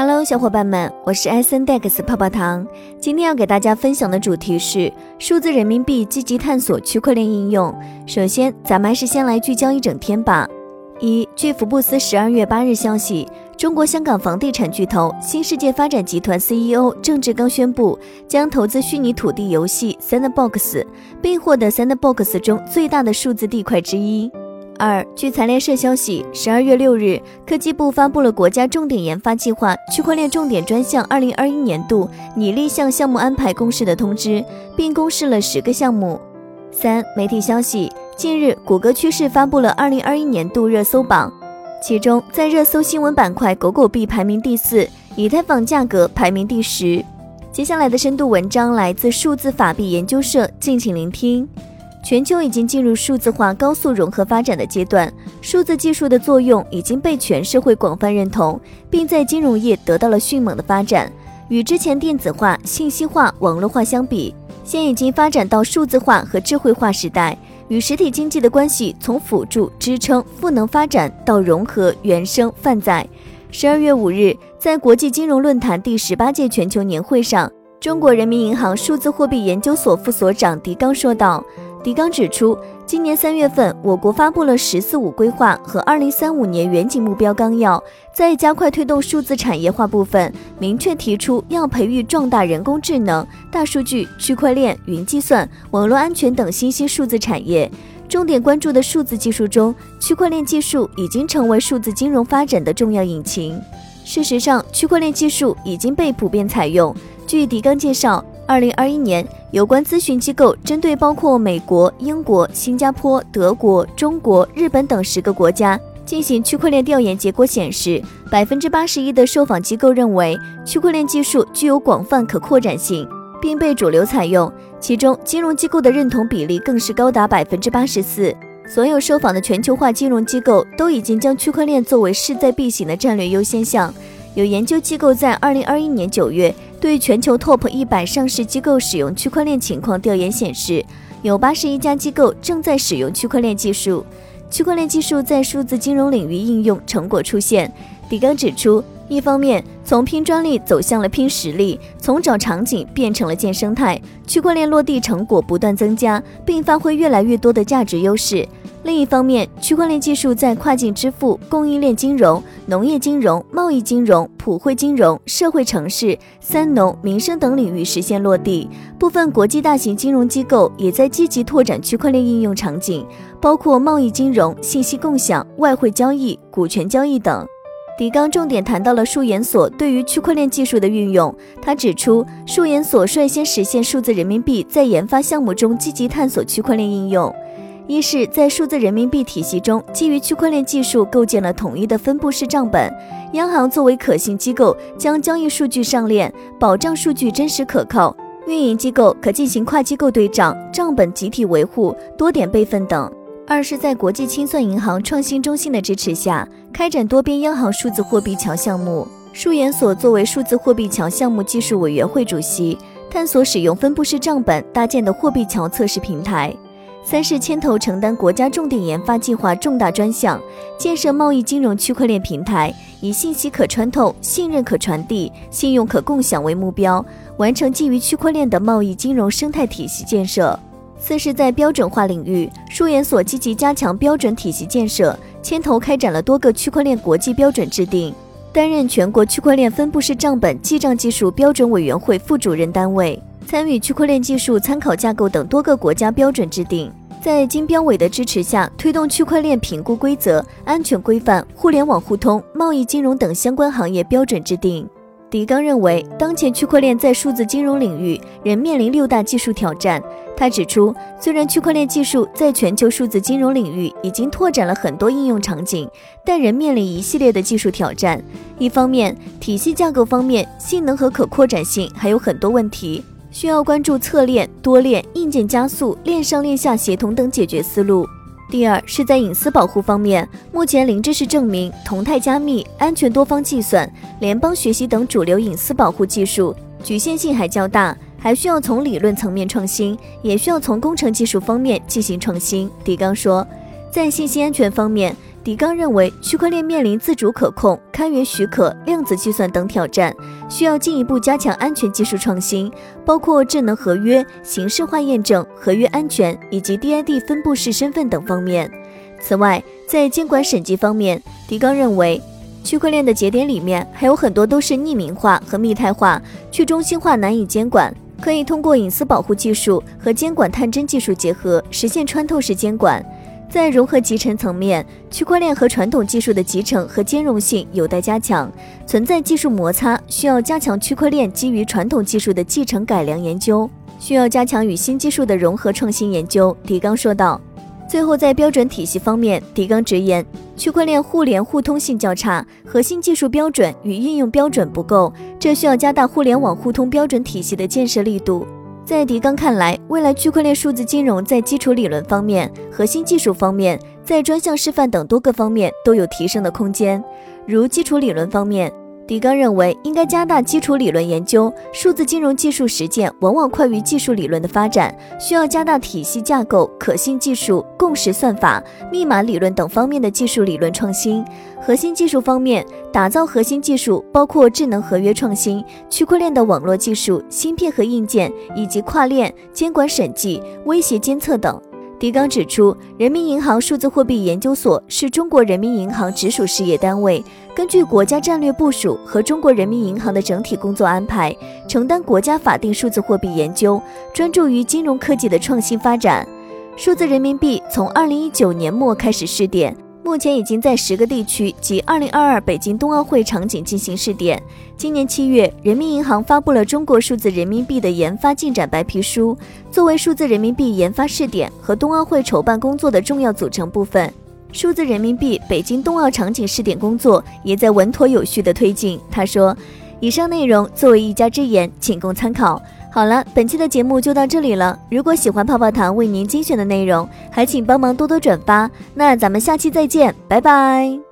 Hello，小伙伴们，我是艾森 Dex 泡泡糖。今天要给大家分享的主题是数字人民币积极探索区块链应用。首先，咱们还是先来聚焦一整天吧。一，据福布斯十二月八日消息，中国香港房地产巨头新世界发展集团 CEO 郑志刚宣布，将投资虚拟土地游戏 Sandbox，并获得 Sandbox 中最大的数字地块之一。二，据财联社消息，十二月六日，科技部发布了国家重点研发计划区块链重点专项二零二一年度拟立项项目安排公示的通知，并公示了十个项目。三，媒体消息，近日，谷歌趋势发布了二零二一年度热搜榜，其中在热搜新闻板块，狗狗币排名第四，以太坊价格排名第十。接下来的深度文章来自数字法币研究社，敬请聆听。全球已经进入数字化高速融合发展的阶段，数字技术的作用已经被全社会广泛认同，并在金融业得到了迅猛的发展。与之前电子化、信息化、网络化相比，现已经发展到数字化和智慧化时代。与实体经济的关系从辅助、支撑、赋能发展到融合、原生、泛在。十二月五日，在国际金融论坛第十八届全球年会上，中国人民银行数字货币研究所副所长狄刚说道。狄刚指出，今年三月份，我国发布了“十四五”规划和二零三五年远景目标纲要，在加快推动数字产业化部分，明确提出要培育壮大人工智能、大数据、区块链、云计算、网络安全等新兴数字产业。重点关注的数字技术中，区块链技术已经成为数字金融发展的重要引擎。事实上，区块链技术已经被普遍采用。据狄刚介绍。二零二一年，有关咨询机构针对包括美国、英国、新加坡、德国、中国、日本等十个国家进行区块链调研，结果显示，百分之八十一的受访机构认为区块链技术具有广泛可扩展性，并被主流采用。其中，金融机构的认同比例更是高达百分之八十四。所有受访的全球化金融机构都已经将区块链作为势在必行的战略优先项。有研究机构在二零二一年九月。对全球 TOP 一百上市机构使用区块链情况调研显示，有八十一家机构正在使用区块链技术。区块链技术在数字金融领域应用成果出现。李刚指出，一方面从拼专利走向了拼实力，从找场景变成了建生态，区块链落地成果不断增加，并发挥越来越多的价值优势。另一方面，区块链技术在跨境支付、供应链金融、农业金融、贸易金融、普惠金融、社会城市、三农、民生等领域实现落地。部分国际大型金融机构也在积极拓展区块链应用场景，包括贸易金融、信息共享、外汇交易、股权交易等。狄刚重点谈到了数研所对于区块链技术的运用。他指出，数研所率先实现数字人民币在研发项目中积极探索区块链应用。一是，在数字人民币体系中，基于区块链技术构建了统一的分布式账本。央行作为可信机构，将交易数据上链，保障数据真实可靠。运营机构可进行跨机构对账、账本集体维护、多点备份等。二是，在国际清算银行创新中心的支持下，开展多边央行数字货币桥项目。数研所作为数字货币桥项目技术委员会主席，探索使用分布式账本搭建的货币桥测试平台。三是牵头承担国家重点研发计划重大专项，建设贸易金融区块链平台，以信息可穿透、信任可传递、信用可共享为目标，完成基于区块链的贸易金融生态体系建设。四是，在标准化领域，数研所积极加强标准体系建设，牵头开展了多个区块链国际标准制定，担任全国区块链分布式账本记账技术标准委员会副主任单位，参与区块链技术参考架构等多个国家标准制定。在金标委的支持下，推动区块链评估规则、安全规范、互联网互通、贸易金融等相关行业标准制定。狄刚认为，当前区块链在数字金融领域仍面临六大技术挑战。他指出，虽然区块链技术在全球数字金融领域已经拓展了很多应用场景，但仍面临一系列的技术挑战。一方面，体系架构方面，性能和可扩展性还有很多问题。需要关注侧链、多链、硬件加速、链上链下协同等解决思路。第二是在隐私保护方面，目前零知识证明、同态加密、安全多方计算、联邦学习等主流隐私保护技术局限性还较大，还需要从理论层面创新，也需要从工程技术方面进行创新。李刚说，在信息安全方面。狄刚认为，区块链面临自主可控、开源许可、量子计算等挑战，需要进一步加强安全技术创新，包括智能合约、形式化验证、合约安全以及 DID 分布式身份等方面。此外，在监管审计方面，狄刚认为，区块链的节点里面还有很多都是匿名化和密态化，去中心化难以监管，可以通过隐私保护技术和监管探针技术结合，实现穿透式监管。在融合集成层面，区块链和传统技术的集成和兼容性有待加强，存在技术摩擦，需要加强区块链基于传统技术的继承改良研究，需要加强与新技术的融合创新研究。狄刚说道。最后，在标准体系方面，狄刚直言，区块链互联互通性较差，核心技术标准与应用标准不够，这需要加大互联网互通标准体系的建设力度。在狄刚看来，未来区块链数字金融在基础理论方面、核心技术方面、在专项示范等多个方面都有提升的空间。如基础理论方面，狄刚认为应该加大基础理论研究，数字金融技术实践往往快于技术理论的发展，需要加大体系架构、可信技术、共识算法、密码理论等方面的技术理论创新。核心技术方面，打造核心技术包括智能合约创新、区块链的网络技术、芯片和硬件，以及跨链监管审计、威胁监测等。狄刚指出，人民银行数字货币研究所是中国人民银行直属事业单位，根据国家战略部署和中国人民银行的整体工作安排，承担国家法定数字货币研究，专注于金融科技的创新发展。数字人民币从二零一九年末开始试点。目前已经在十个地区及二零二二北京冬奥会场景进行试点。今年七月，人民银行发布了中国数字人民币的研发进展白皮书，作为数字人民币研发试点和冬奥会筹办工作的重要组成部分。数字人民币北京冬奥场景试点工作也在稳妥有序的推进。他说：“以上内容作为一家之言，仅供参考。”好了，本期的节目就到这里了。如果喜欢泡泡糖为您精选的内容，还请帮忙多多转发。那咱们下期再见，拜拜。